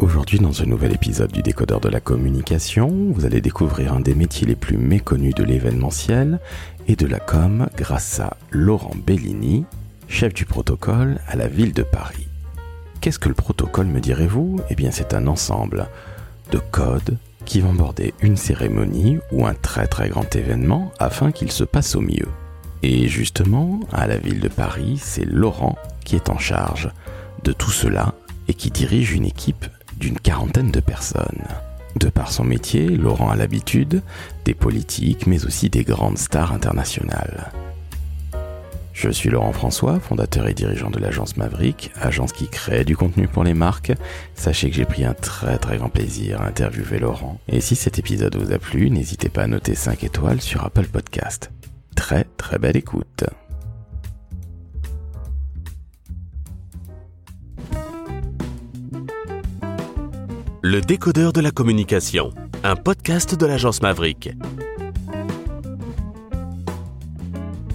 Aujourd'hui, dans un nouvel épisode du Décodeur de la communication, vous allez découvrir un des métiers les plus méconnus de l'événementiel et de la com grâce à Laurent Bellini, chef du protocole à la ville de Paris. Qu'est-ce que le protocole, me direz-vous? Eh bien, c'est un ensemble de codes qui vont border une cérémonie ou un très très grand événement afin qu'il se passe au mieux. Et justement, à la ville de Paris, c'est Laurent qui est en charge de tout cela et qui dirige une équipe d'une quarantaine de personnes. De par son métier, Laurent a l'habitude des politiques mais aussi des grandes stars internationales. Je suis Laurent François, fondateur et dirigeant de l'agence Maverick, agence qui crée du contenu pour les marques. Sachez que j'ai pris un très très grand plaisir à interviewer Laurent. Et si cet épisode vous a plu, n'hésitez pas à noter 5 étoiles sur Apple Podcast. Très très belle écoute. Le décodeur de la communication, un podcast de l'agence Maverick.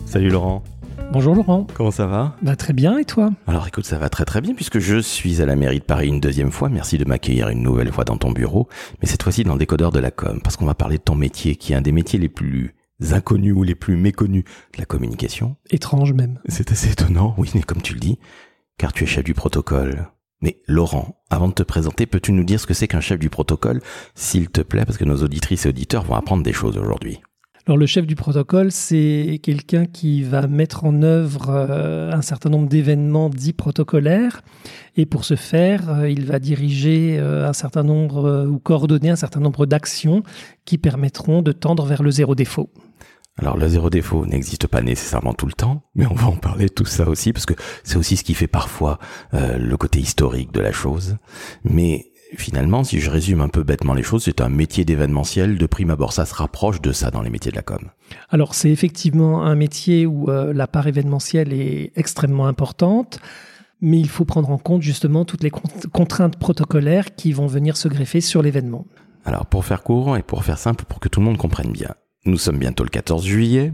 Salut Laurent. Bonjour Laurent. Comment ça va? Bah très bien et toi? Alors écoute, ça va très très bien puisque je suis à la mairie de Paris une deuxième fois. Merci de m'accueillir une nouvelle fois dans ton bureau, mais cette fois-ci dans le décodeur de la com parce qu'on va parler de ton métier qui est un des métiers les plus inconnus ou les plus méconnus de la communication. Étrange même. C'est assez étonnant, oui, mais comme tu le dis, car tu es chef du protocole. Mais Laurent, avant de te présenter, peux-tu nous dire ce que c'est qu'un chef du protocole, s'il te plaît, parce que nos auditrices et auditeurs vont apprendre des choses aujourd'hui. Alors le chef du protocole, c'est quelqu'un qui va mettre en œuvre euh, un certain nombre d'événements dits protocolaires. Et pour ce faire, euh, il va diriger euh, un certain nombre ou coordonner un certain nombre d'actions qui permettront de tendre vers le zéro défaut. Alors le zéro défaut n'existe pas nécessairement tout le temps, mais on va en parler de tout ça aussi parce que c'est aussi ce qui fait parfois euh, le côté historique de la chose. Mais finalement, si je résume un peu bêtement les choses, c'est un métier d'événementiel. De prime abord, ça se rapproche de ça dans les métiers de la com. Alors c'est effectivement un métier où euh, la part événementielle est extrêmement importante. Mais il faut prendre en compte justement toutes les contraintes protocolaires qui vont venir se greffer sur l'événement. Alors pour faire court et pour faire simple, pour que tout le monde comprenne bien, nous sommes bientôt le 14 juillet.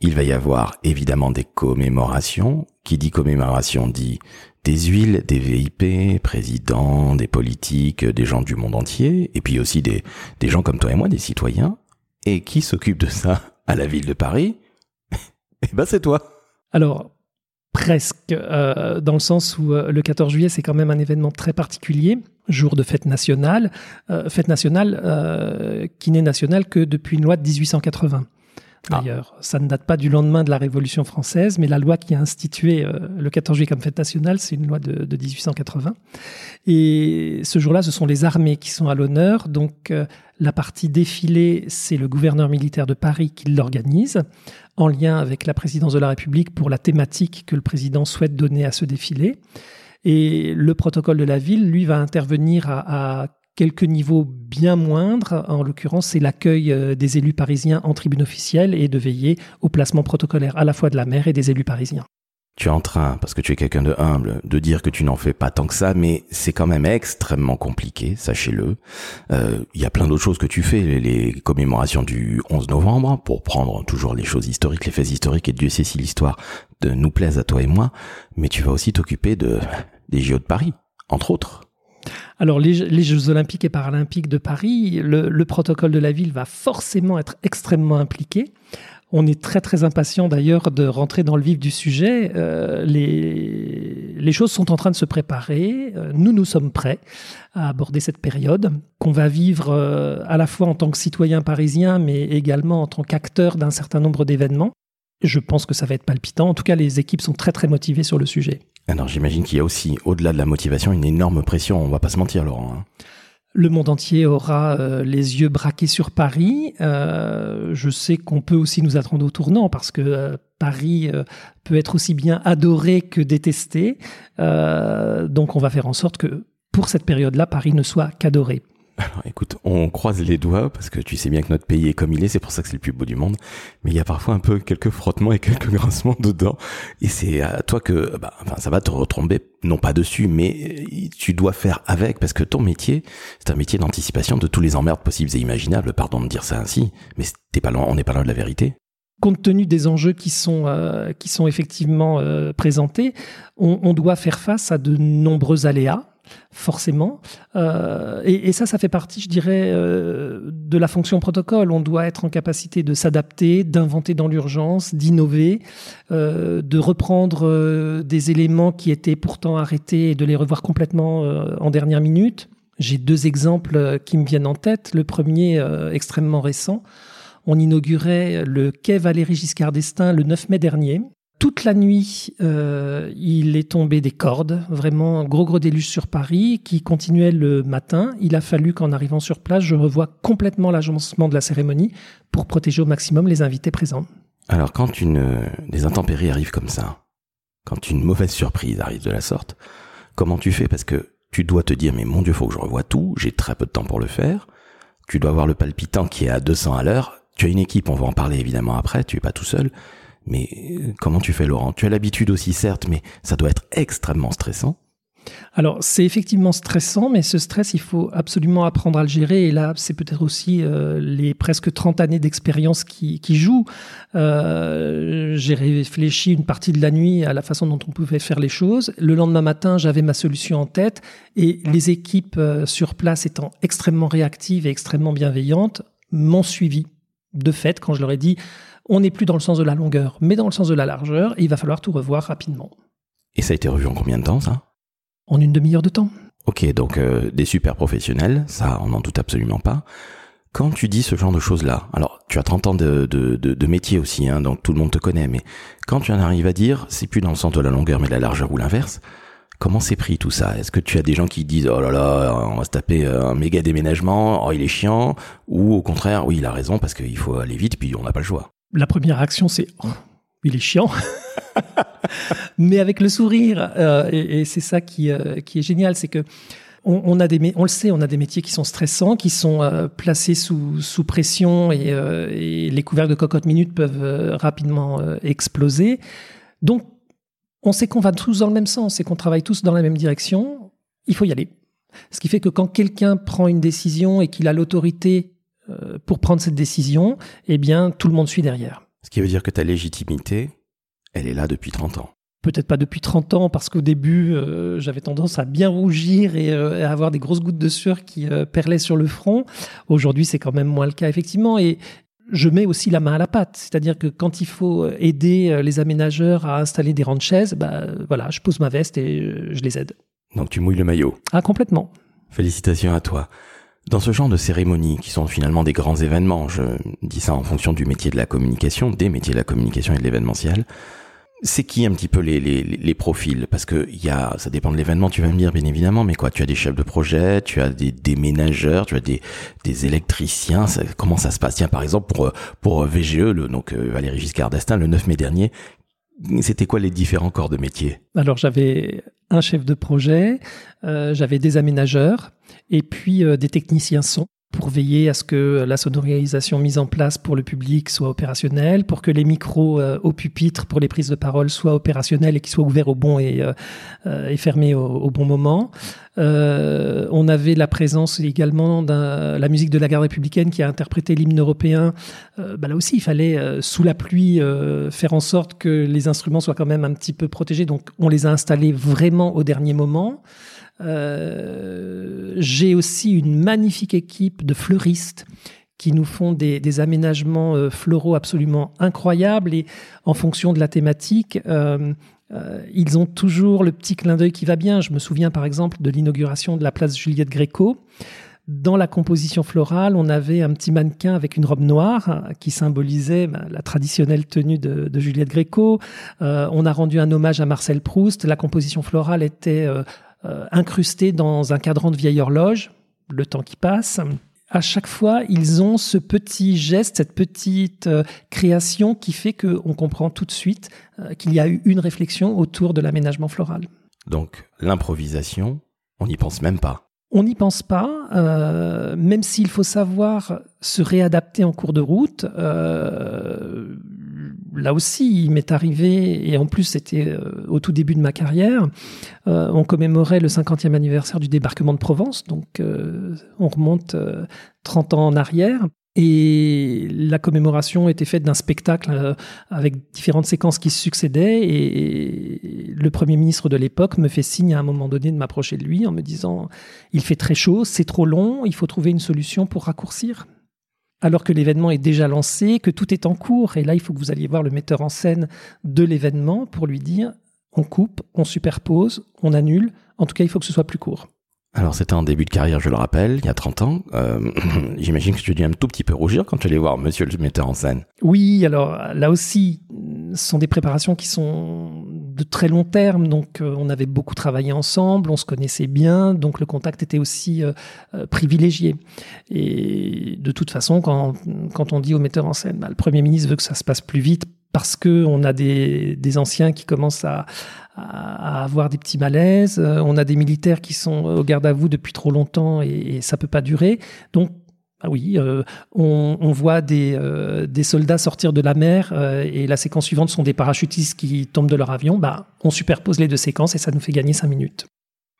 Il va y avoir évidemment des commémorations. Qui dit commémoration dit des huiles, des VIP, présidents, des politiques, des gens du monde entier, et puis aussi des, des gens comme toi et moi, des citoyens. Et qui s'occupe de ça à la ville de Paris? Eh ben c'est toi. Alors, presque, euh, dans le sens où euh, le 14 juillet, c'est quand même un événement très particulier jour de fête nationale, euh, fête nationale qui n'est nationale que depuis une loi de 1880. Ah. D'ailleurs, ça ne date pas du lendemain de la Révolution française, mais la loi qui a institué euh, le 14 juillet comme fête nationale, c'est une loi de, de, 1880. Et ce jour-là, ce sont les armées qui sont à l'honneur. Donc, la partie défilé, c'est le gouverneur militaire de Paris qui l'organise, en lien avec la présidence de la République pour la thématique que le président souhaite donner à ce défilé. Et le protocole de la ville, lui, va intervenir à, quelques niveaux bien moindres. En l'occurrence, c'est l'accueil euh, des élus parisiens en tribune officielle et de veiller au placement protocolaire à la fois de la maire et des élus parisiens tu es en train, parce que tu es quelqu'un de humble, de dire que tu n'en fais pas tant que ça, mais c'est quand même extrêmement compliqué, sachez-le. Euh, il y a plein d'autres choses que tu fais, les, commémorations du 11 novembre, pour prendre toujours les choses historiques, les faits historiques, et Dieu sait si l'histoire nous plaise à toi et moi, mais tu vas aussi t'occuper de des JO de Paris, entre autres. Alors les, Jeux olympiques et paralympiques de Paris, le protocole de la ville va forcément être extrêmement impliqué. On est très très impatient d'ailleurs de rentrer dans le vif du sujet. Euh, les, choses sont en train de se préparer. Euh, nous, nous sommes prêts à aborder cette période qu'on va vivre euh, à la fois en tant que citoyen parisien, mais également en tant qu'acteur d'un certain nombre d'événements. Je pense que ça va être palpitant. En tout cas, les équipes sont très très motivées sur le sujet. Alors j'imagine qu'il y a aussi, au-delà de la motivation, une énorme pression. On va pas se mentir, Laurent. Hein. Le monde entier aura euh, les yeux braqués sur Paris. Euh, je sais qu'on peut aussi nous attendre au tournant parce que euh, Paris peut être aussi bien adoré que détesté. donc on va faire en sorte que pour cette période-là, Paris ne soit qu'adoré. Alors écoute, on croise les doigts parce que tu sais bien que notre pays est comme il est, c'est pour ça que c'est le plus beau du monde. Mais il y a parfois un peu quelques frottements et quelques grincements dedans. Et c'est à toi que, bah, enfin, ça va te retomber, non pas dessus, mais euh, tu dois faire avec parce que ton métier, c'est un métier d'anticipation de tous les emmerdes possibles et imaginables. Pardon de dire ça ainsi, mais t'es pas loin, on n'est pas loin de la vérité compte tenu des enjeux qui sont, euh, qui sont effectivement euh, présentés, on, on, doit faire face à de nombreux aléas forcément. Euh, et, ça, ça fait partie, je dirais, euh, de la fonction protocole. On doit être en capacité de s'adapter, d'inventer dans l'urgence, d'innover, euh, de reprendre des éléments qui étaient pourtant arrêtés et de les revoir complètement en dernière minute. J'ai deux exemples qui me viennent en tête. Le premier, extrêmement récent. On inaugurait le quai Valéry Giscard d'Estaing le 9 mai dernier toute la nuit, euh, il est tombé des cordes, vraiment gros gros déluge sur Paris, qui continuait le matin. Il a fallu qu'en arrivant sur place, je revoie complètement l'agencement de la cérémonie pour protéger au maximum les invités présents. Alors quand une des intempéries arrivent comme ça, quand une mauvaise surprise arrive de la sorte, comment tu fais? Parce que tu dois te dire mais mon Dieu, faut que je revoie tout. J'ai très peu de temps pour le faire. Tu dois avoir le palpitant qui est à 200 à l'heure. Tu as une équipe, on va en parler évidemment après. Tu es pas tout seul. Mais euh, comment tu fais, Laurent? Tu as l'habitude aussi, certes, mais ça doit être extrêmement stressant. Alors, c'est effectivement stressant, mais ce stress, il faut absolument apprendre à le gérer. Et là, c'est peut-être aussi euh, les presque 30 années d'expérience qui, jouent. Euh, j'ai réfléchi une partie de la nuit à la façon dont on pouvait faire les choses. Le lendemain matin, j'avais ma solution en tête. Et les équipes sur place étant extrêmement réactives et extrêmement bienveillantes, m'ont suivi. De fait, quand je leur ai dit, on n'est plus dans le sens de la longueur, mais dans le sens de la largeur, et il va falloir tout revoir rapidement. Et ça a été revu en combien de temps, ça? En une demi-heure de temps. Ok, donc euh, des super professionnels, ça on n'en doute absolument pas. Quand tu dis ce genre de choses-là, alors tu as 30 ans de, de, métier aussi, hein, donc tout le monde te connaît, mais quand tu en arrives à dire, c'est plus dans le sens de la longueur mais de la largeur ou l'inverse, comment c'est pris tout ça? Est-ce que tu as des gens qui disent oh là là, on va se taper un méga déménagement, oh il est chiant, ou au contraire, oui il a raison parce qu'il faut aller vite puis on n'a pas le choix la première réaction, c'est oh, il est chiant. Mais avec le sourire, euh, et, c'est ça qui, euh, qui est génial, c'est que on, a des, on le sait, on a des métiers qui sont stressants, qui sont euh, placés sous, sous pression et, les couverts de cocotte minute peuvent rapidement exploser. Donc, on sait qu'on va tous dans le même sens et qu'on travaille tous dans la même direction. Il faut y aller. Ce qui fait que quand quelqu'un prend une décision et qu'il a l'autorité pour prendre cette décision, eh bien, tout le monde suit derrière. Ce qui veut dire que ta légitimité, elle est là depuis 30 ans. Peut-être pas depuis 30 ans, parce qu'au début, euh, j'avais tendance à bien rougir et euh, à avoir des grosses gouttes de sueur qui perlaient sur le front. Aujourd'hui, c'est quand même moins le cas, effectivement. Et je mets aussi la main à la pâte. C'est-à-dire que quand il faut aider les aménageurs à installer des rangs de chaises, bah, voilà, je pose ma veste et je les aide. Donc tu mouilles le maillot. Ah, complètement. Félicitations à toi. Dans ce genre de cérémonies, qui sont finalement des grands événements, je dis ça en fonction du métier de la communication, des métiers de la communication et de l'événementiel, c'est qui un petit peu les, les, les profils? Parce que y a, ça dépend de l'événement, tu vas me dire bien évidemment, mais quoi Tu as des chefs de projet, tu as des déménageurs, tu as des, des électriciens. comment ça se passe? Tiens, par exemple pour pour VGE, le, donc euh, Valérie Giscard d'Estaing, le 9 mai dernier, c'était quoi les différents corps de métier? Alors j'avais un chef de projet, euh, j'avais des aménageurs et puis euh, des techniciens son pour veiller à ce que la sonorisation mise en place pour le public soit opérationnelle, pour que les micros euh, au pupitre pour les prises de parole soient opérationnels et qu'ils soient ouverts au bon et, euh, et fermés au, bon moment. on avait la présence également de la musique de la garde républicaine qui a interprété l'hymne européen. Bah là aussi, il fallait sous la pluie faire en sorte que les instruments soient quand même un petit peu protégés. Donc, on les a installés vraiment au dernier moment. Euh, j'ai aussi une magnifique équipe de fleuristes qui nous font des, aménagements euh, floraux absolument incroyables et en fonction de la thématique, euh, ils ont toujours le petit clin d'œil qui va bien. Je me souviens par exemple de l'inauguration de la place Juliette Gréco. Dans la composition florale, on avait un petit mannequin avec une robe noire qui symbolisait bah, la traditionnelle tenue de, Juliette Gréco. on a rendu un hommage à Marcel Proust. La composition florale était incrustés dans un cadran de vieille horloge, le temps qui passe. À chaque fois, ils ont ce petit geste, cette petite euh, création qui fait qu'on comprend tout de suite euh, qu'il y a eu une réflexion autour de l'aménagement floral. Donc l'improvisation, on n'y pense même pas. On n'y pense pas, euh, même s'il faut savoir se réadapter en cours de route. Euh, là aussi, il m'est arrivé, et en plus c'était euh, au tout début de ma carrière, on commémorait le 50e anniversaire du débarquement de Provence, donc on remonte 30 ans en arrière. Et la commémoration était faite d'un spectacle euh, avec différentes séquences qui se succédaient. Et le Premier ministre de l'époque me fait signe à un moment donné de m'approcher de lui en me disant Il fait très chaud, c'est trop long, il faut trouver une solution pour raccourcir. Alors que l'événement est déjà lancé, que tout est en cours. Et là, il faut que vous alliez voir le metteur en scène de l'événement pour lui dire On coupe, on superpose, on annule. En tout cas, il faut que ce soit plus court. Alors c'était en début de carrière, je le rappelle, il y a 30 ans. Euh, J'imagine que tu dis un tout petit peu rougir quand tu allais voir monsieur le metteur en scène. Oui, alors là aussi, ce sont des préparations qui sont de très long terme, donc euh, on avait beaucoup travaillé ensemble, on se connaissait bien, donc le contact était aussi euh, euh, privilégié. Et de toute façon, quand, quand on dit au metteur en scène, bah, le Premier ministre veut que ça se passe plus vite parce que on a des, des anciens qui commencent à, à, avoir des petits malaises. On a des militaires qui sont au garde à vous depuis trop longtemps et, et ça peut pas durer. Donc ah oui, euh, on, on, voit des, euh, des, soldats sortir de la mer euh, et la séquence suivante sont des parachutistes qui tombent de leur avion. Bah, on superpose les deux séquences et ça nous fait gagner cinq minutes.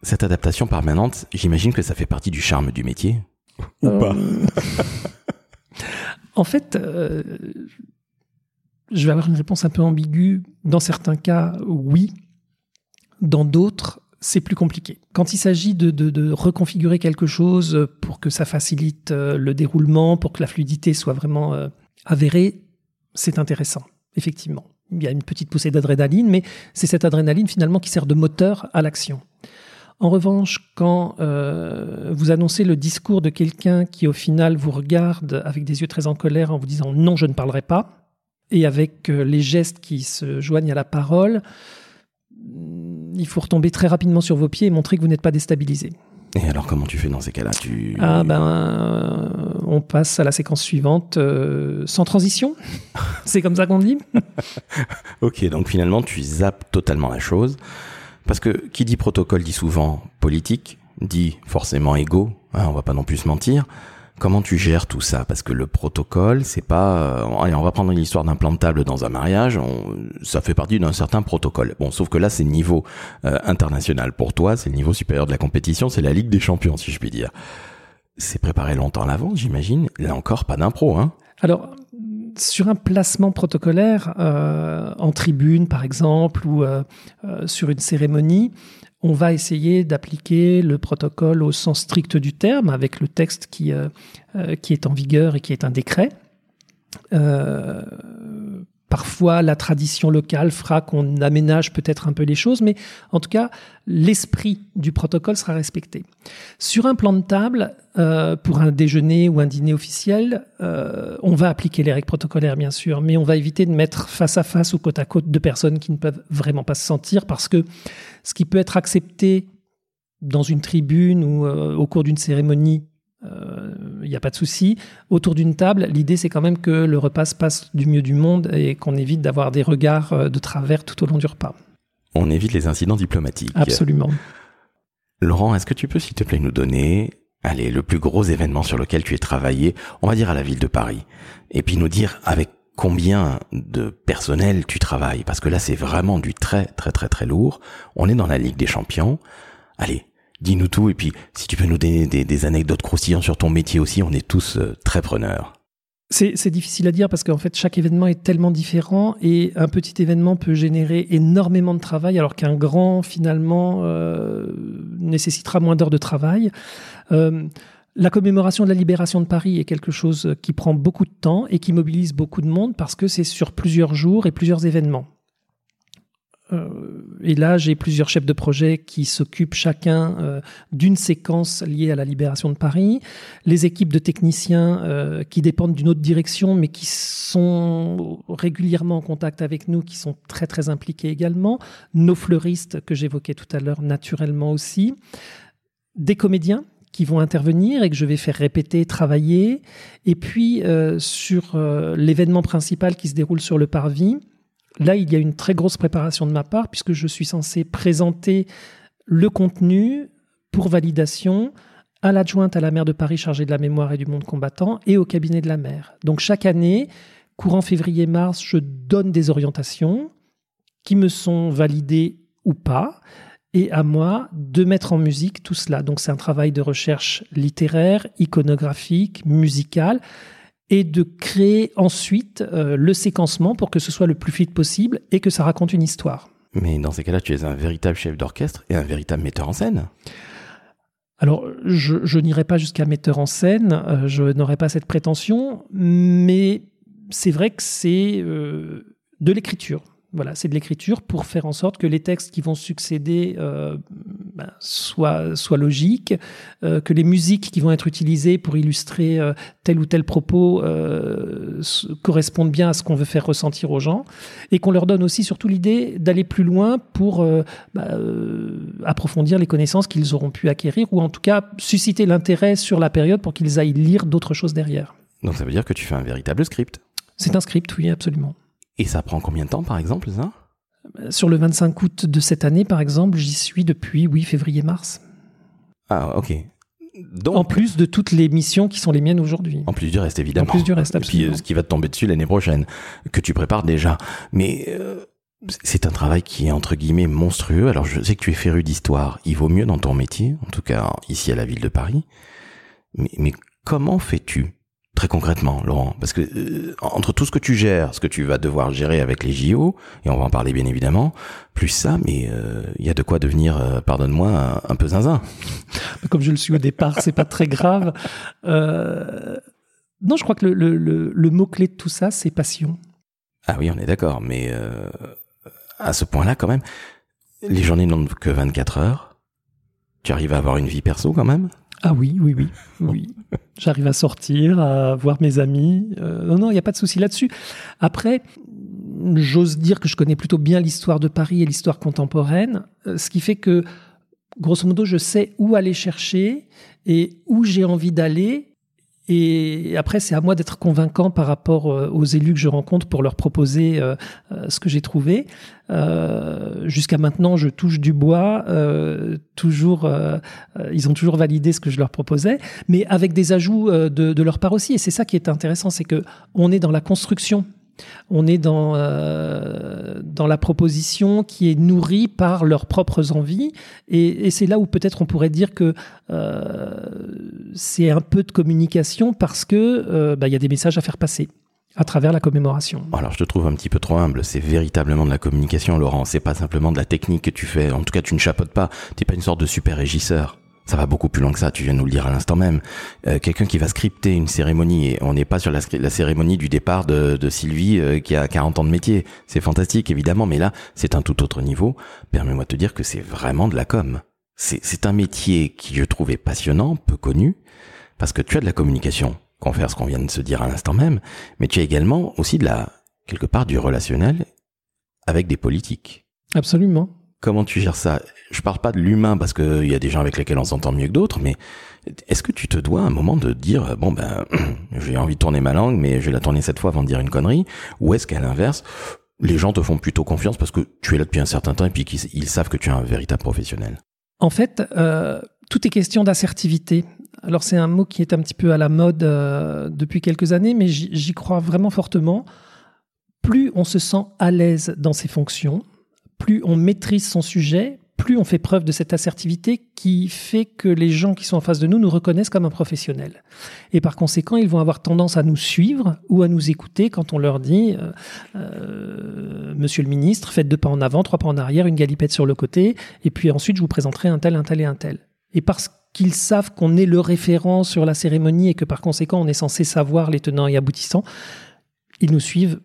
Cette adaptation permanente, j'imagine que ça fait partie du charme du métier ou pas En fait, je vais avoir une réponse un peu ambiguë. Dans certains cas, oui. Dans d'autres, c'est plus compliqué. Quand il s'agit de, reconfigurer quelque chose pour que ça facilite euh, le déroulement, pour que la fluidité soit vraiment euh, avérée, c'est intéressant, effectivement. Il y a une petite poussée d'adrénaline, mais c'est cette adrénaline finalement qui sert de moteur à l'action. En revanche, quand euh, vous annoncez le discours de quelqu'un qui au final vous regarde avec des yeux très en colère en vous disant non, je ne parlerai pas, et avec euh, les gestes qui se joignent à la parole, il faut retomber très rapidement sur vos pieds et montrer que vous n'êtes pas déstabilisé. Et alors comment tu fais dans ces cas-là? Tu... Ah ben, euh, on passe à la séquence suivante euh, sans transition. C'est comme ça qu'on dit. ok, donc finalement tu zappes totalement la chose. Parce que qui dit protocole dit souvent politique, dit forcément égo, hein, on va pas non plus se mentir. Comment tu gères tout ça? Parce que le protocole, c'est pas. Euh, allez, on va prendre l'histoire d'un plan dans un mariage. ça fait partie d'un certain protocole. Bon, sauf que là, c'est niveau euh, international. Pour toi, c'est le niveau supérieur de la compétition. C'est la Ligue des Champions, si je puis dire. C'est préparé longtemps à l'avance, j'imagine. Là encore, pas d'impro, hein Alors, sur un placement protocolaire euh, en tribune, par exemple, ou sur une cérémonie, on va essayer d'appliquer le protocole au sens strict du terme, avec le texte qui, euh, euh, qui est en vigueur et qui est un décret. Euh, parfois, la tradition locale fera qu'on aménage peut-être un peu les choses, mais en tout cas, l'esprit du protocole sera respecté. Sur un plan de table, euh, pour un déjeuner ou un dîner officiel, euh, on va appliquer les règles protocolaires, bien sûr, mais on va éviter de mettre face à face ou côte à côte deux personnes qui ne peuvent vraiment pas se sentir, parce que ce qui peut être accepté dans une tribune ou euh, au cours d'une cérémonie il n'y a pas de souci. Autour d'une table, l'idée c'est quand même que le repas se passe du mieux du monde et qu'on évite d'avoir des regards de travers tout au long du repas. On évite les incidents diplomatiques. Absolument. Laurent, est-ce que tu peux s'il te plaît nous donner allez, le plus gros événement sur lequel tu es travaillé, on va dire à la ville de Paris, et puis nous dire avec combien de personnel tu travailles, parce que là c'est vraiment du très très très très lourd. On est dans la Ligue des Champions. Allez, dis-nous tout, et puis si tu peux nous donner des, anecdotes croustillantes sur ton métier aussi, on est tous euh, très preneurs. C'est difficile à dire parce qu'en fait chaque événement est tellement différent et un petit événement peut générer énormément de travail alors qu'un grand finalement euh, nécessitera moins d'heures de travail. Euh, la commémoration de la libération de Paris est quelque chose qui prend beaucoup de temps et qui mobilise beaucoup de monde parce que c'est sur plusieurs jours et plusieurs événements. Euh, et là, j'ai plusieurs chefs de projet qui s'occupent chacun euh, d'une séquence liée à la libération de Paris, les équipes de techniciens euh, qui dépendent d'une autre direction, mais qui sont régulièrement en contact avec nous, qui sont très très impliqués également, nos fleuristes que j'évoquais tout à l'heure naturellement aussi, des comédiens qui vont intervenir et que je vais faire répéter, travailler, et puis sur l'événement principal qui se déroule sur le parvis Là, il y a une très grosse préparation de ma part puisque je suis censé présenter le contenu pour validation à l'adjointe à la maire de Paris chargée de la mémoire et du monde combattant et au cabinet de la maire. Donc chaque année, courant février-mars, je donne des orientations qui me sont validées ou pas et à moi de mettre en musique tout cela. Donc c'est un travail de recherche littéraire, iconographique, musical et de créer ensuite euh, le séquencement pour que ce soit le plus fluide possible et que ça raconte une histoire. Mais dans ces cas-là, tu es un véritable chef d'orchestre et un véritable metteur en scène. Alors, je, je n'irai pas jusqu'à metteur en scène, euh, je n'aurai pas cette prétention, mais c'est vrai que c'est euh, de l'écriture. Voilà, c'est de l'écriture pour faire en sorte que les textes qui vont succéder euh, ben, soient, soient, logiques, euh, que les musiques qui vont être utilisées pour illustrer euh, tel ou tel propos correspondent bien à ce qu'on veut faire ressentir aux gens, et qu'on leur donne aussi surtout l'idée d'aller plus loin pour euh, approfondir les connaissances qu'ils auront pu acquérir, ou en tout cas susciter l'intérêt sur la période pour qu'ils aillent lire d'autres choses derrière. Donc ça veut dire que tu fais un véritable script. C'est un script, oui, absolument. Et ça prend combien de temps, par exemple, ça? Sur le 25 août de cette année, par exemple, j'y suis depuis, oui, février-mars. Ah, ok. Donc, en plus de toutes les missions qui sont les miennes aujourd'hui. En plus du reste, évidemment. En plus du reste, absolument. Et puis, ce qui va te tomber dessus l'année prochaine, que tu prépares déjà. Mais euh, c'est un travail qui est, entre guillemets, monstrueux. Alors, je sais que tu es féru d'histoire. Il vaut mieux dans ton métier, en tout cas ici à la ville de Paris. Mais, mais comment fais-tu? Très concrètement, Laurent, parce que euh, entre tout ce que tu gères, ce que tu vas devoir gérer avec les JO, et on va en parler bien évidemment, plus ça, mais il euh, y a de quoi devenir, euh, pardonne-moi, un, un, peu zinzin. Comme je le suis au départ, c'est pas très grave. non, je crois que le, le, le mot-clé de tout ça, c'est passion. Ah oui, on est d'accord, mais à ce point-là, quand même, les journées n'ont que 24 heures. Tu arrives à avoir une vie perso quand même? Ah oui, oui, oui, oui. J'arrive à sortir, à voir mes amis. Euh, non, non, il n'y a pas de souci là-dessus. Après, j'ose dire que je connais plutôt bien l'histoire de Paris et l'histoire contemporaine, euh, ce qui fait que, grosso modo, je sais où aller chercher et où j'ai envie d'aller et après, c'est à moi d'être convaincant par rapport euh, aux élus que je rencontre pour leur proposer euh, euh, ce que j'ai trouvé. Jusqu'à maintenant, je touche du bois. toujours, ils ont toujours validé ce que je leur proposais, mais avec des ajouts de, de leur part aussi. Et c'est ça qui est intéressant, c'est que on est dans la construction on est dans, euh, dans la proposition qui est nourrie par leurs propres envies. Et, c'est là où peut-être on pourrait dire que euh, c'est un peu de communication parce que euh, bah, y a des messages à faire passer à travers la commémoration. Alors je te trouve un petit peu trop humble, c'est véritablement de la communication Laurent, c'est pas simplement de la technique que tu fais, en tout cas tu ne chapeautes pas, t'es pas une sorte de super régisseur. Ça va beaucoup plus loin que ça, tu viens de nous le dire à l'instant même. Euh, Quelqu'un qui va scripter une cérémonie, et on n'est pas sur la, la, cérémonie du départ de, de Sylvie euh, qui a 40 ans de métier. C'est fantastique, évidemment, mais là, c'est un tout autre niveau. Permets-moi de te dire que c'est vraiment de la com. C'est un métier qui je trouvais passionnant, peu connu, parce que tu as de la communication, confère ce qu'on vient de se dire à l'instant même, mais tu as également aussi de la, quelque part, du relationnel avec des politiques. Absolument. Comment tu gères ça? Je parle pas de l'humain parce qu'il y a des gens avec lesquels on s'entend mieux que d'autres, mais est-ce que tu te dois un moment de dire bon ben j'ai envie de tourner ma langue, mais je vais la tourner cette fois avant de dire une connerie, ou est-ce qu'à l'inverse les gens te font plutôt confiance parce que tu es là depuis un certain temps et puis qu'ils savent que tu es un véritable professionnel? En fait, euh, tout est question d'assertivité. Alors c'est un mot qui est un petit peu à la mode euh, depuis quelques années, mais j'y crois vraiment fortement. Plus on se sent à l'aise dans ses fonctions, plus on maîtrise son sujet, plus on fait preuve de cette assertivité qui fait que les gens qui sont en face de nous nous reconnaissent comme un professionnel. Et par conséquent, ils vont avoir tendance à nous suivre ou à nous écouter quand on leur dit euh, euh, Monsieur le ministre, faites deux pas en avant, trois pas en arrière, une galipette sur le côté, et puis ensuite je vous présenterai un tel, un tel et un tel. Et parce qu'ils savent qu'on est le référent sur la cérémonie et que par conséquent on est censé savoir les tenants et aboutissants, ils nous suivent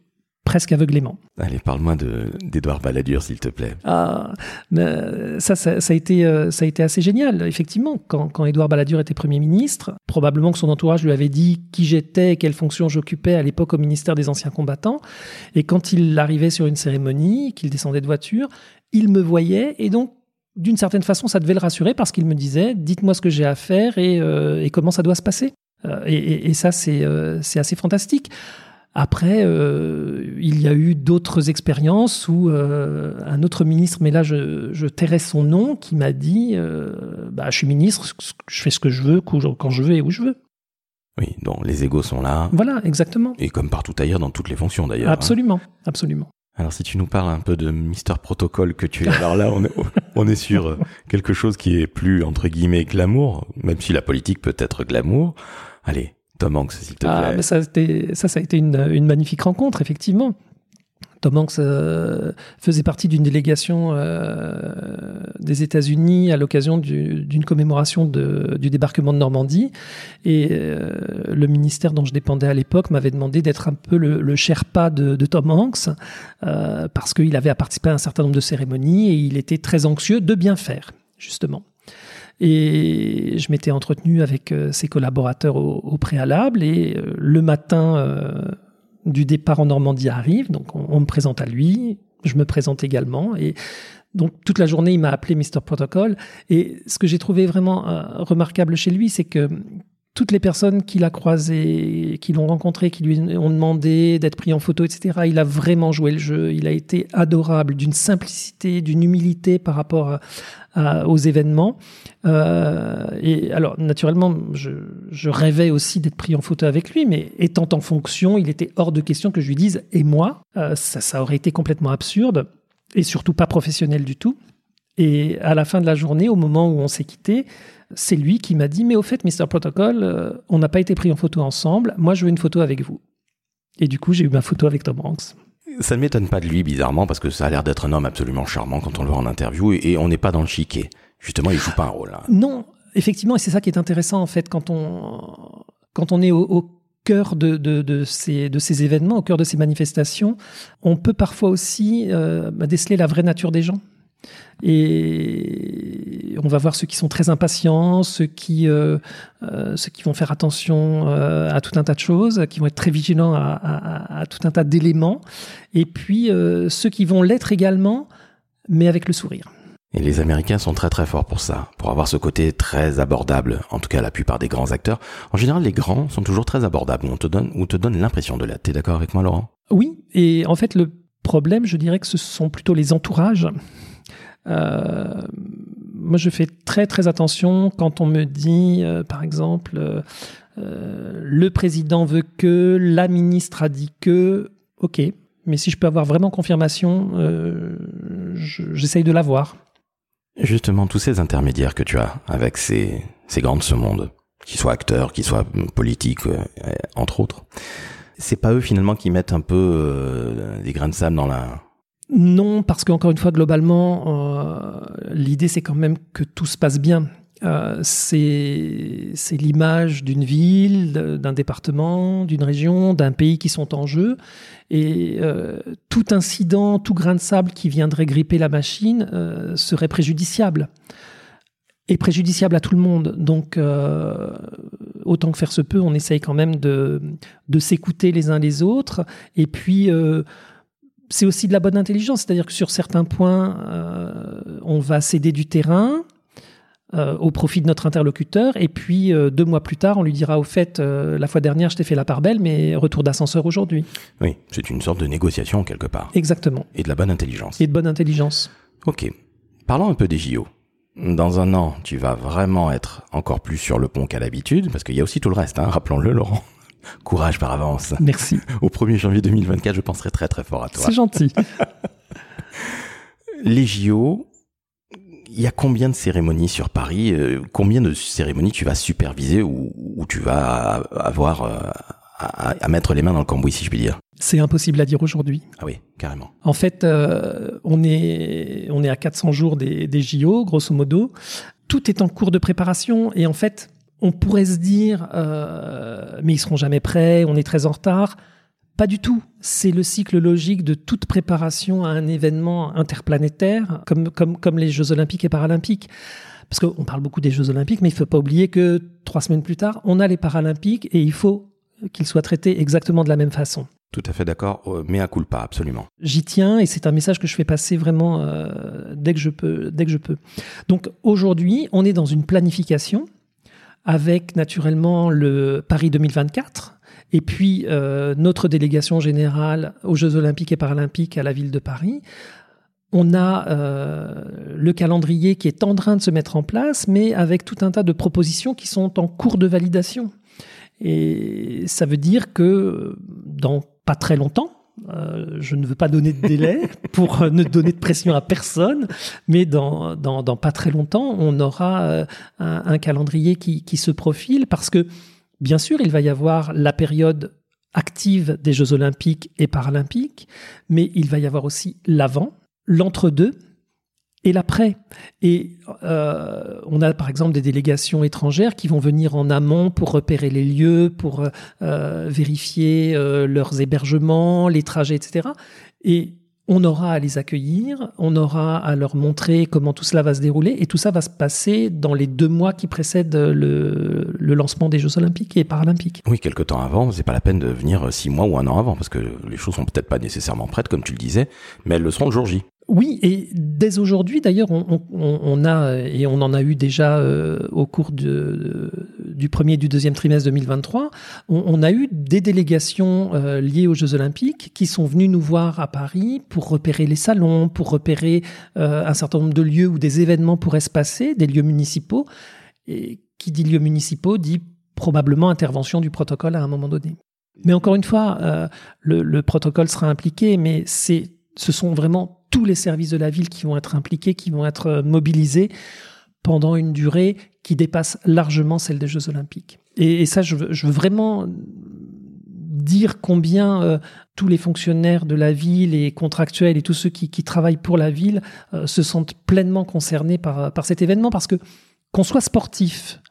presque aveuglément. Allez, parle-moi d'Edouard Balladur, s'il te plaît. Ah, mais ça, ça, ça, a été, euh, ça a été assez génial, effectivement. Quand, quand Édouard Balladur était Premier ministre, probablement que son entourage lui avait dit qui j'étais et quelle fonction j'occupais à l'époque au ministère des Anciens Combattants. Et quand il arrivait sur une cérémonie, qu'il descendait de voiture, il me voyait et donc d'une certaine façon, ça devait le rassurer parce qu'il me disait dites-moi ce que j'ai à faire et, euh, et, comment ça doit se passer. Euh, et, et, et, ça, c'est euh, assez fantastique. Après, euh, il y a eu d'autres expériences où euh, un autre ministre, mais là je, je tairais son nom, qui m'a dit euh, bah, Je suis ministre, je fais ce que je veux, quand je veux et où je veux. Oui, donc les égaux sont là. Voilà, exactement. Et comme partout ailleurs, dans toutes les fonctions d'ailleurs. Hein. Absolument, hein. absolument. Alors si tu nous parles un peu de Mister Protocole que tu es, alors là on est, on est sur quelque chose qui est plus entre guillemets glamour, même si la politique peut être glamour. Allez, Tom Hanks, s'il te Ah, plaît mais ça, ça, ça a été une, une magnifique rencontre, effectivement. Tom Hanks euh, faisait partie d'une délégation euh, des États-Unis à l'occasion du- d'une commémoration de- du débarquement de Normandie. Et euh, le ministère dont je dépendais à l'époque m'avait demandé d'être un peu le, le Sherpa de, de Tom Hanks, parce qu'il avait à participer à un certain nombre de cérémonies et il était très anxieux de bien faire, justement. Et je m'étais entretenu avec euh, ses collaborateurs au, préalable et euh, le matin euh, du départ en Normandie arrive, donc on, me présente à lui, je me présente également et donc toute la journée il m'a appelé Mr Protocol et ce que j'ai trouvé vraiment remarquable chez lui c'est que toutes les personnes qu'il a croisées, qui l'ont rencontré, qui lui ont demandé d'être pris en photo, etc., il a vraiment joué le jeu. Il a été adorable, d'une simplicité, d'une humilité par rapport aux événements. Euh, et alors, naturellement, je, je rêvais aussi d'être pris en photo avec lui, mais étant en fonction, il était hors de question que je lui dise et moi. Euh, ça, ça aurait été complètement absurde et surtout pas professionnel du tout. Et à la fin de la journée, au moment où on s'est quitté, c'est lui qui m'a dit Mais au fait, Mr. Protocol, euh, on n'a pas été pris en photo ensemble. Moi, je veux une photo avec vous. Et du coup, j'ai eu ma photo avec Tom Hanks. Ça ne m'étonne pas de lui, bizarrement, parce que ça a l'air d'être un homme absolument charmant quand on le voit en interview, et, on n'est pas dans le chiquet. Justement, il joue pas un rôle. hein. Non, effectivement, et c'est ça qui est intéressant en fait quand on quand on est au, au cœur de, de, de ces, de ces événements, au cœur de ces manifestations, on peut parfois aussi euh, déceler la vraie nature des gens. Et on va voir ceux qui sont très impatients, ceux qui, euh, euh, ceux qui vont faire attention euh, à tout un tas de choses, qui vont être très vigilants à, à- à tout un tas d'éléments, et puis ceux qui vont l'être également, mais avec le sourire. Et les Américains sont très très forts pour ça, pour avoir ce côté très abordable. En tout cas, la plupart des grands acteurs. En général, les grands sont toujours très abordables, on te donne, ou te donne l'impression de l'être. T'es d'accord avec moi, Laurent? Oui, et en fait, le problème, je dirais que ce sont plutôt les entourages. Euh, moi, je fais très très attention quand on me dit, euh, par exemple, euh, le président veut que, la ministre a dit que, ok, mais si je peux avoir vraiment confirmation, je- j'essaye de l'avoir. Justement, tous ces intermédiaires que tu as avec ces, ces grands de ce monde, qu'ils soient acteurs, qu'ils soient politiques, entre autres, c'est pas eux finalement qui mettent un peu des grains de sable dans la... Non, parce qu'encore une fois, globalement, euh, l'idée c'est quand même que tout se passe bien. Euh, c'est l'image d'une ville, d'un département, d'une région, d'un pays qui sont en jeu. Et euh, tout incident, tout grain de sable qui viendrait gripper la machine serait préjudiciable. Et préjudiciable à tout le monde. Donc, autant que faire se peut, on essaye quand même de, de s'écouter les uns les autres. Et puis, c'est aussi de la bonne intelligence, c'est-à-dire que sur certains points, euh, on va céder du terrain euh, au profit de notre interlocuteur, et puis euh, deux mois plus tard, on lui dira au fait, la fois dernière, je t'ai fait la part belle, mais retour d'ascenseur aujourd'hui. Oui, c'est une sorte de négociation quelque part. Exactement. Et de la bonne intelligence. Et de bonne intelligence. Ok. Parlons un peu des JO. Dans un an, tu vas vraiment être encore plus sur le pont qu'à l'habitude, parce qu'il y a aussi tout le reste, hein, rappelons-le, Laurent. Courage par avance. Merci. Au 1er janvier 2024, je penserai très très fort à toi. C'est gentil. Les JO, il y a combien de cérémonies sur Paris euh, Combien de cérémonies tu vas superviser ou, ou tu vas avoir euh, à, à mettre les mains dans le cambouis, si je puis dire? C'est impossible à dire aujourd'hui. Ah oui, carrément. En fait, euh, on, est, on est à 400 jours des, des JO, grosso modo. Tout est en cours de préparation et en fait, on pourrait se dire, euh, mais ils seront jamais prêts, on est très en retard. Pas du tout. C'est le cycle logique de toute préparation à un événement interplanétaire, comme, comme, comme les Jeux Olympiques et Paralympiques. Parce qu'on parle beaucoup des Jeux Olympiques, mais il ne faut pas oublier que trois semaines plus tard, on a les Paralympiques et il faut qu'ils soient traités exactement de la même façon. Tout à fait d'accord, euh, mais à culpa, absolument. J'y tiens et c'est un message que je fais passer vraiment euh, dès que je peux. Dès que je peux. Donc aujourd'hui, on est dans une planification avec naturellement le Paris 2024 et puis euh, notre délégation générale aux Jeux Olympiques et Paralympiques à la ville de Paris. On a euh, le calendrier qui est en train de se mettre en place, mais avec tout un tas de propositions qui sont en cours de validation. Et ça veut dire que dans pas très longtemps, euh, je ne veux pas donner de délai pour euh, ne donner de pression à personne, mais dans, pas très longtemps, on aura euh, un, calendrier qui se profile parce que Bien sûr, il va y avoir la période active des Jeux olympiques et paralympiques, mais il va y avoir aussi l'avant, l'entre-deux et l'après. Et euh, on a par exemple des délégations étrangères qui vont venir en amont pour repérer les lieux, pour euh, vérifier euh, leurs hébergements, les trajets, etc. Et on aura à les accueillir, on aura à leur montrer comment tout cela va se dérouler, et tout ça va se passer dans les deux mois qui précèdent le, lancement des Jeux Olympiques et Paralympiques. Oui, quelques temps avant, c'est pas la peine de venir six mois ou un an avant, parce que les choses sont peut-être pas nécessairement prêtes, comme tu le disais, mais elles le seront le jour J. Oui, et dès aujourd'hui, d'ailleurs, on, a, et on en a eu déjà euh, au cours du premier et du deuxième trimestre 2023, on, a eu des délégations euh, liées aux Jeux Olympiques qui sont venues nous voir à Paris pour repérer les salons, pour repérer euh, un certain nombre de lieux où des événements pourraient se passer, des lieux municipaux. Et qui dit lieux municipaux dit probablement intervention du protocole à un moment donné. Mais encore une fois, le, le protocole sera impliqué, mais c'est ce sont vraiment tous les services de la ville qui vont être impliqués, qui vont être euh, mobilisés pendant une durée qui dépasse largement celle des Jeux Olympiques. Et, ça, je veux, vraiment dire combien euh, tous les fonctionnaires de la ville, les contractuels et tous ceux qui, travaillent pour la ville euh, se sentent pleinement concernés par, par cet événement parce que qu'on soit sportif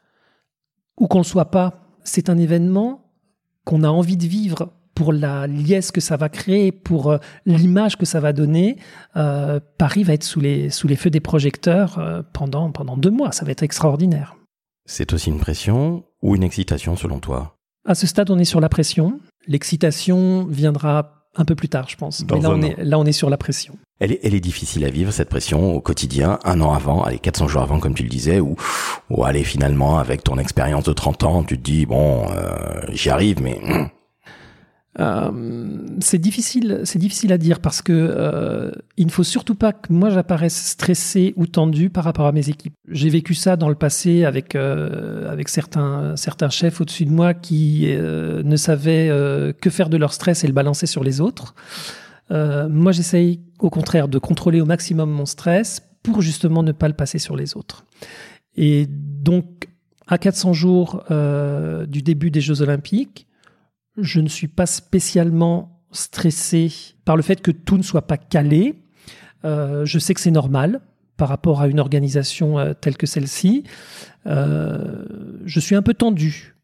ou qu'on ne le soit pas, c'est un événement qu'on a envie de vivre pour la liesse que ça va créer, pour euh, l'image que ça va donner, euh, Paris va être sous les, sous les feux des projecteurs euh, pendant, pendant deux mois. Ça va être extraordinaire. C'est aussi une pression ou une excitation selon toi? À ce stade, on est sur la pression. L'excitation viendra un peu plus tard, je pense. Mais là on, est, là, on est sur la pression. Elle est, elle est difficile à vivre, cette pression, au quotidien, un an avant, allez, 400 jours avant, comme tu le disais, ou, ou allez, finalement, avec ton expérience de 30 ans, tu te dis, bon, j'y arrive, mais euh, c'est difficile, c'est difficile à dire parce que euh, il ne faut surtout pas que moi j'apparaisse stressé ou tendu par rapport à mes équipes. J'ai vécu ça dans le passé avec euh, avec certains certains chefs au-dessus de moi qui euh, ne savaient euh, que faire de leur stress et le balancer sur les autres. moi, j'essaye au contraire de contrôler au maximum mon stress pour justement ne pas le passer sur les autres. Et donc, à 400 jours du début des Jeux Olympiques, je ne suis pas spécialement stressé par le fait que tout ne soit pas calé. Euh, je sais que c'est normal par rapport à une organisation euh, telle que celle-ci. Euh, je suis un peu tendu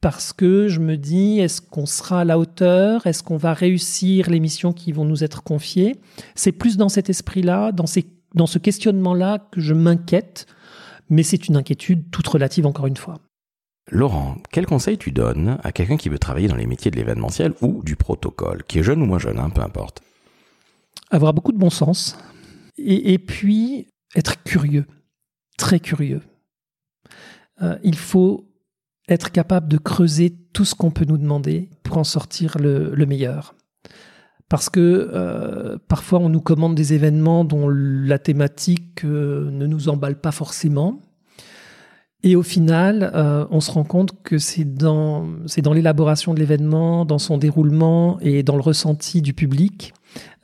parce que je me dis, est-ce qu'on sera à la hauteur? Est-ce qu'on va réussir les missions qui vont nous être confiées? C'est plus dans cet esprit-là, dans, dans ce questionnement-là que je m'inquiète, mais c'est une inquiétude toute relative encore une fois. Laurent, quel conseil tu donnes à quelqu'un qui veut travailler dans les métiers de l'événementiel ou du protocole, qui est jeune ou moins jeune, hein, peu importe? Avoir beaucoup de bon sens et, puis être curieux, très curieux. Euh, il faut être capable de creuser tout ce qu'on peut nous demander pour en sortir le, meilleur. Parce que euh, parfois on nous commande des événements dont la thématique euh, ne nous emballe pas forcément et au final, euh, on se rend compte que c'est dans, c'est dans l'élaboration de l'événement, dans son déroulement et dans le ressenti du public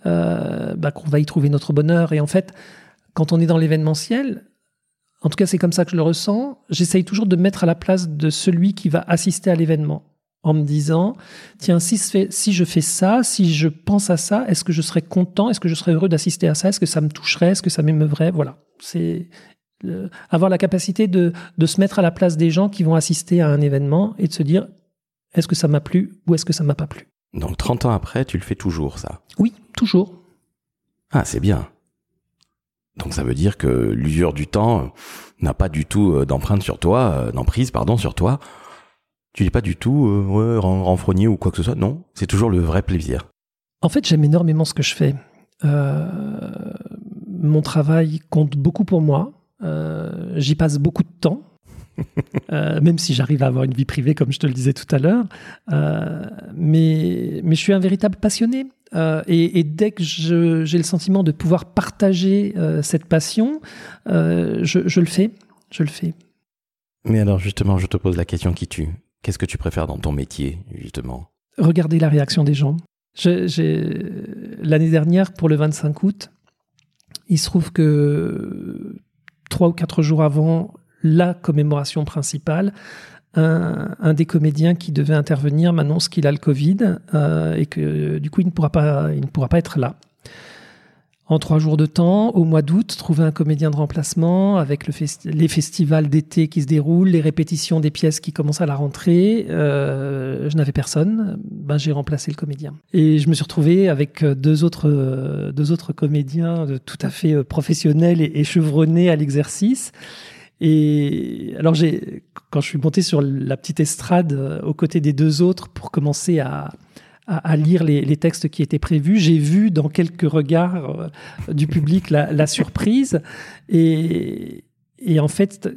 euh, bah, qu'on va y trouver notre bonheur. Et en fait, quand on est dans l'événementiel, en tout cas c'est comme ça que je le ressens, j'essaye toujours de mettre à la place de celui qui va assister à l'événement en me disant, tiens, si, je fais ça, si je pense à ça, est-ce que je serais content, est-ce que je serais heureux d'assister à ça, est-ce que ça me toucherait, est-ce que ça m'émeuverait Voilà. C'est avoir la capacité de, de, se mettre à la place des gens qui vont assister à un événement et de se dire est-ce que ça m'a plu ou est-ce que ça m'a pas plu? Donc 30 ans après, tu le fais toujours ça? Oui, toujours. Ah, c'est bien. Donc ça veut dire que l'usure du temps n'a pas du tout euh, d'empreinte sur toi, euh, d'emprise, pardon, sur toi. Tu n'es pas du tout euh, ouais, renfrogné ou quoi que ce soit, non C'est toujours le vrai plaisir. En fait, j'aime énormément ce que je fais. Euh, mon travail compte beaucoup pour moi. Euh, j'y passe beaucoup de temps. Euh, même si j'arrive à avoir une vie privée, comme je te le disais tout à l'heure. Euh, mais, mais je suis un véritable passionné. Et, et, dès que j'ai le sentiment de pouvoir partager cette passion, je, je, le fais. Je le fais. Mais alors, justement, je te pose la question qui tue. Qu'est-ce que tu préfères dans ton métier, justement? Regarder la réaction des gens. L'année dernière, pour le 25 août, il se trouve que trois ou quatre jours avant la commémoration principale, un, des comédiens qui devait intervenir m'annonce qu'il a le Covid euh, et que du coup il ne pourra pas, il ne pourra pas être là. En trois jours de temps, au mois d'août, trouver un comédien de remplacement avec le les festivals d'été qui se déroulent, les répétitions des pièces qui commencent à la rentrée. Euh, je n'avais personne, ben j'ai remplacé le comédien. Et je me suis retrouvé avec deux autres, deux autres comédiens tout à fait professionnels et, chevronnés à l'exercice. Et alors j'ai, quand je suis monté sur la petite estrade euh, aux côtés des deux autres pour commencer à, à, lire les, les, textes qui étaient prévus, j'ai vu dans quelques regards euh, du public la, la surprise. Et, et, en fait,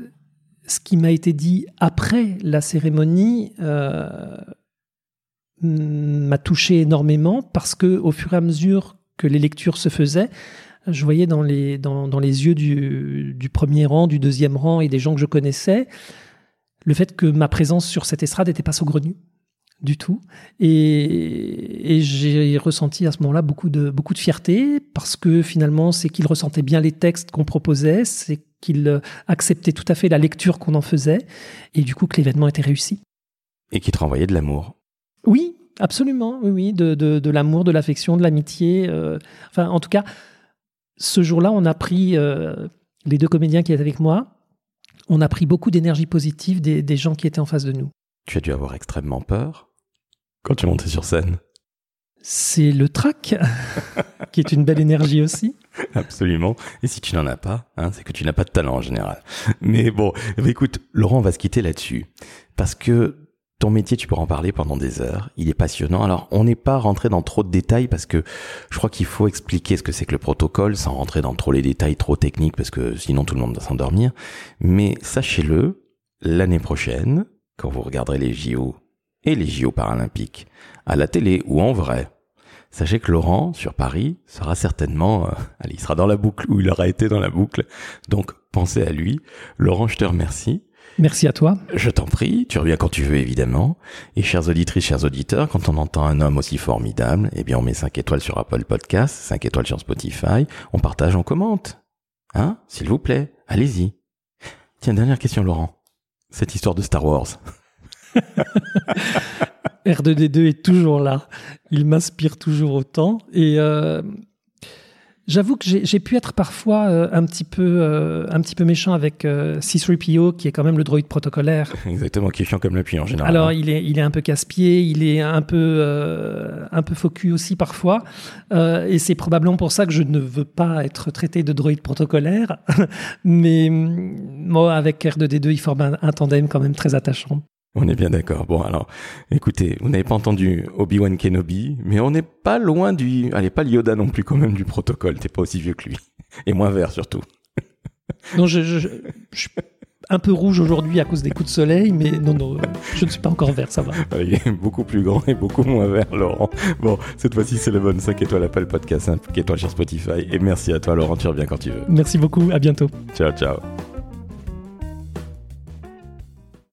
ce qui m'a été dit après la cérémonie euh, m'a touché énormément parce que au fur et à mesure que les lectures se faisaient, je voyais dans les, dans, dans les yeux du, du, premier rang, du deuxième rang et des gens que je connaissais, le fait que ma présence sur cette estrade n'était pas saugrenue du tout. Et, et j'ai ressenti à ce moment-là beaucoup de, beaucoup de fierté parce que finalement, c'est qu'il ressentait bien les textes qu'on proposait, c'est qu'il acceptait tout à fait la lecture qu'on en faisait et du coup que l'événement était réussi. Et qui te renvoyait de l'amour. Oui, absolument, oui, oui, de, de, de l'amour, de l'affection, de l'amitié. Euh, enfin, en tout cas, ce jour-là, on a pris, euh, les deux comédiens qui étaient avec moi, on a pris beaucoup d'énergie positive des, gens qui étaient en face de nous. Tu as dû avoir extrêmement peur quand tu montais sur scène. C'est le trac, qui est une belle énergie aussi. Absolument. Et si tu n'en as pas, hein, c'est que tu n'as pas de talent en général. Mais bon, écoute, Laurent, on va se quitter là-dessus. Parce que ton métier, tu pourras en parler pendant des heures. Il est passionnant. Alors, on n'est pas rentré dans trop de détails parce que je crois qu'il faut expliquer ce que c'est que le protocole sans rentrer dans trop les détails trop techniques parce que sinon tout le monde va s'endormir. Mais sachez-le, l'année prochaine, quand vous regarderez les JO et les JO paralympiques à la télé ou en vrai, sachez que Laurent sur Paris sera certainement, euh, allez, il sera dans la boucle ou il aura été dans la boucle. Donc, pensez à lui. Laurent, je te remercie. Merci à toi. Je t'en prie, tu reviens quand tu veux évidemment. Et chers auditrices, chers auditeurs, quand on entend un homme aussi formidable, eh bien on met 5 étoiles sur Apple Podcast, 5 étoiles sur Spotify, on partage, on commente. Hein S'il vous plaît, allez-y. Tiens, dernière question Laurent. Cette histoire de Star Wars. R2D2 est toujours là. Il m'inspire toujours autant. Et euh, J'avoue que j'ai pu être parfois euh, un, petit peu, euh, un petit peu méchant avec euh, C3PO, qui est quand même le droïde protocolaire. Exactement, qui est chiant comme le puits en général. Alors, hein. il est, il est un peu casse-pied, il est un peu, un peu faux aussi parfois. et c'est probablement pour ça que je ne veux pas être traité de droïde protocolaire. Mais moi, avec R2D2, il forme un tandem quand même très attachant. On est bien d'accord. Bon, alors, écoutez, vous n'avez pas entendu Obi-Wan Kenobi, mais on n'est pas loin du... Allez, pas Yoda non plus quand même du protocole, t'es pas aussi vieux que lui. Et moins vert surtout. Non, je, je, je suis un peu rouge aujourd'hui à cause des coups de soleil, mais non, non, je ne suis pas encore vert, ça va. Il est beaucoup plus grand et beaucoup moins vert, Laurent. Bon, cette fois-ci, c'est le bon 5 étoiles Apple Podcast, 5 étoiles sur Spotify. Et merci à toi, Laurent, tu reviens quand tu veux. Merci beaucoup, à bientôt. Ciao, ciao.